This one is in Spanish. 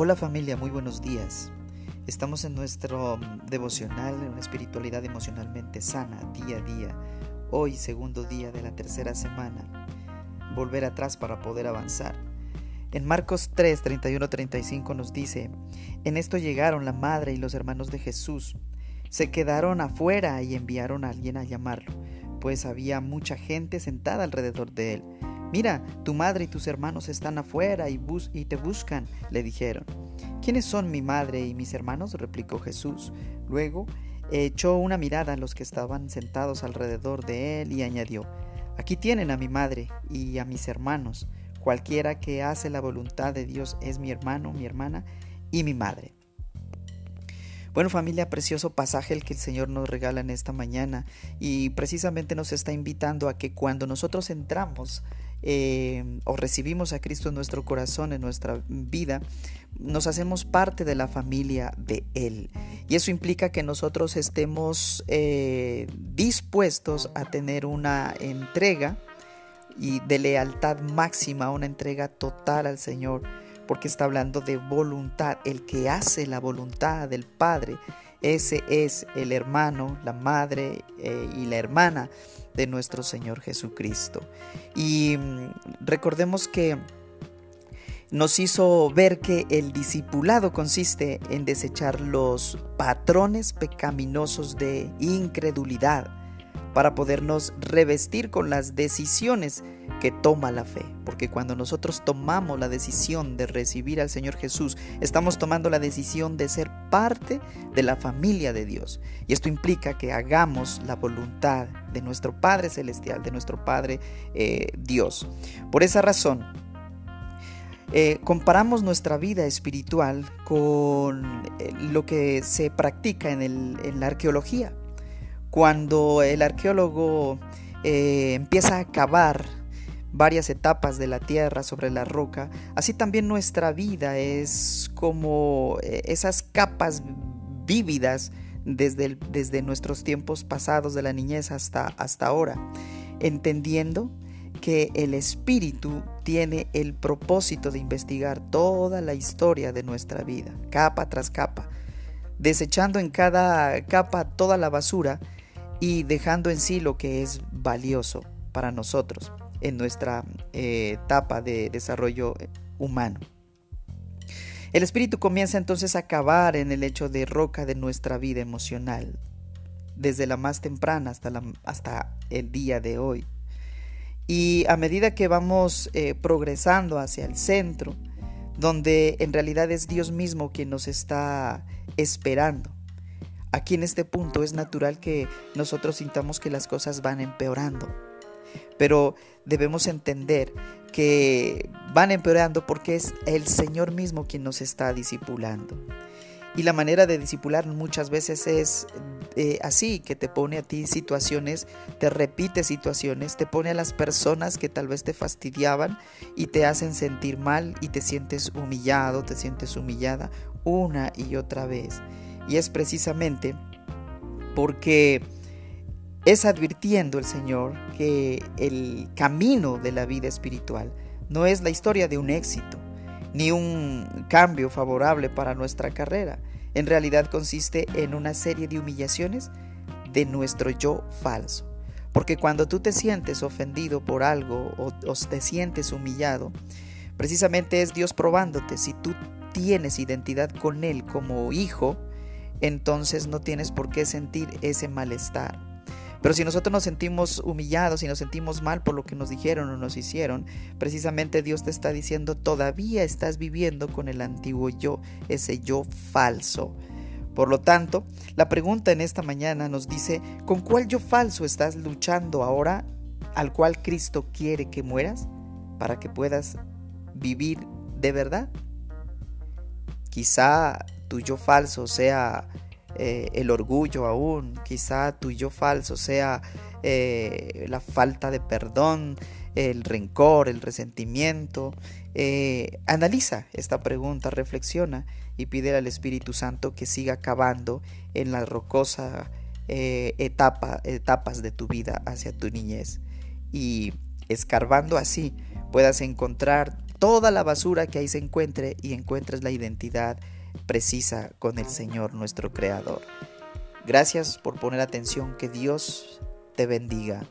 Hola familia, muy buenos días. Estamos en nuestro mm, devocional, en una espiritualidad emocionalmente sana, día a día. Hoy, segundo día de la tercera semana. Volver atrás para poder avanzar. En Marcos 3, 31-35 nos dice, En esto llegaron la madre y los hermanos de Jesús. Se quedaron afuera y enviaron a alguien a llamarlo, pues había mucha gente sentada alrededor de él. Mira, tu madre y tus hermanos están afuera y, y, te buscan, le dijeron. ¿Quiénes son mi madre y mis hermanos? replicó Jesús. Luego echó una mirada a los que estaban sentados alrededor de él y añadió, Aquí tienen a mi madre y a mis hermanos. Cualquiera que hace la voluntad de Dios es mi hermano, mi hermana y mi madre. Bueno familia, precioso pasaje el que el Señor nos regala en esta mañana y precisamente nos está invitando a que cuando nosotros entramos eh, o recibimos a Cristo en nuestro corazón, en nuestra vida, nos hacemos parte de la familia de Él. Y eso implica que nosotros estemos eh, dispuestos a tener una entrega y de lealtad máxima, una entrega total al Señor porque está hablando de voluntad. El que hace la voluntad del Padre, ese es el hermano, la madre eh, y la hermana de nuestro Señor Jesucristo. Y mm, recordemos que nos hizo ver que el discipulado consiste en desechar los patrones pecaminosos de incredulidad para podernos revestir con las decisiones que toma la fe. Porque cuando nosotros tomamos la decisión de recibir al Señor Jesús, estamos tomando la decisión de ser parte de la familia de Dios. Y esto implica que hagamos la voluntad de nuestro Padre Celestial, de nuestro Padre eh, Dios. Por esa razón, eh, comparamos nuestra vida espiritual con eh, lo que se practica en, en la arqueología. Cuando el arqueólogo empieza a cavar varias etapas de la tierra sobre la roca, así también nuestra vida es como eh, esas capas vívidas desde, desde nuestros tiempos pasados de la niñez hasta, hasta ahora, entendiendo que el espíritu tiene el propósito de investigar toda la historia de nuestra vida, capa tras capa, desechando en cada capa toda la basura y dejando en sí lo que es valioso para nosotros en nuestra eh, etapa de desarrollo humano. El espíritu comienza entonces a cavar en el hecho de roca de nuestra vida emocional, desde la más temprana hasta, hasta el día de hoy. Y a medida que vamos eh, progresando hacia el centro, donde en realidad es Dios mismo quien nos está esperando. Aquí en este punto es natural que nosotros sintamos que las cosas van empeorando pero debemos entender que van empeorando porque es el Señor mismo quien nos está discipulando. Y la manera de discipular muchas veces es eh, así, que te pone a ti situaciones, te repite situaciones, te pone a las personas que tal vez te fastidiaban y te hacen sentir mal y te sientes humillado, te sientes humillada una y otra vez. Y es precisamente porque es advirtiendo el Señor que el camino de la vida espiritual no es la historia de un éxito, ni un cambio favorable para nuestra carrera. En realidad consiste en una serie de humillaciones de nuestro yo falso. Porque cuando tú te sientes ofendido por algo o, te sientes humillado, precisamente es Dios probándote. Si tú tienes identidad con Él como hijo, entonces no tienes por qué sentir ese malestar. Pero si nosotros nos sentimos humillados y nos sentimos mal por lo que nos dijeron o nos hicieron, precisamente Dios te está diciendo, todavía estás viviendo con el antiguo yo, ese yo falso. Por lo tanto, la pregunta en esta mañana nos dice, ¿con cuál yo falso estás luchando ahora al cual Cristo quiere que mueras para que puedas vivir de verdad? Quizá tu yo falso sea eh, el orgullo aún, quizá tu yo falso sea eh, la falta de perdón, el rencor, el resentimiento. Eh, analiza esta pregunta, reflexiona y pide al Espíritu Santo que siga cavando en la rocosa etapa, etapas de tu vida hacia tu niñez y escarbando así puedas encontrar toda la basura que ahí se encuentre y encuentres la identidad precisa con el Señor nuestro Creador. Gracias por poner atención, que Dios te bendiga.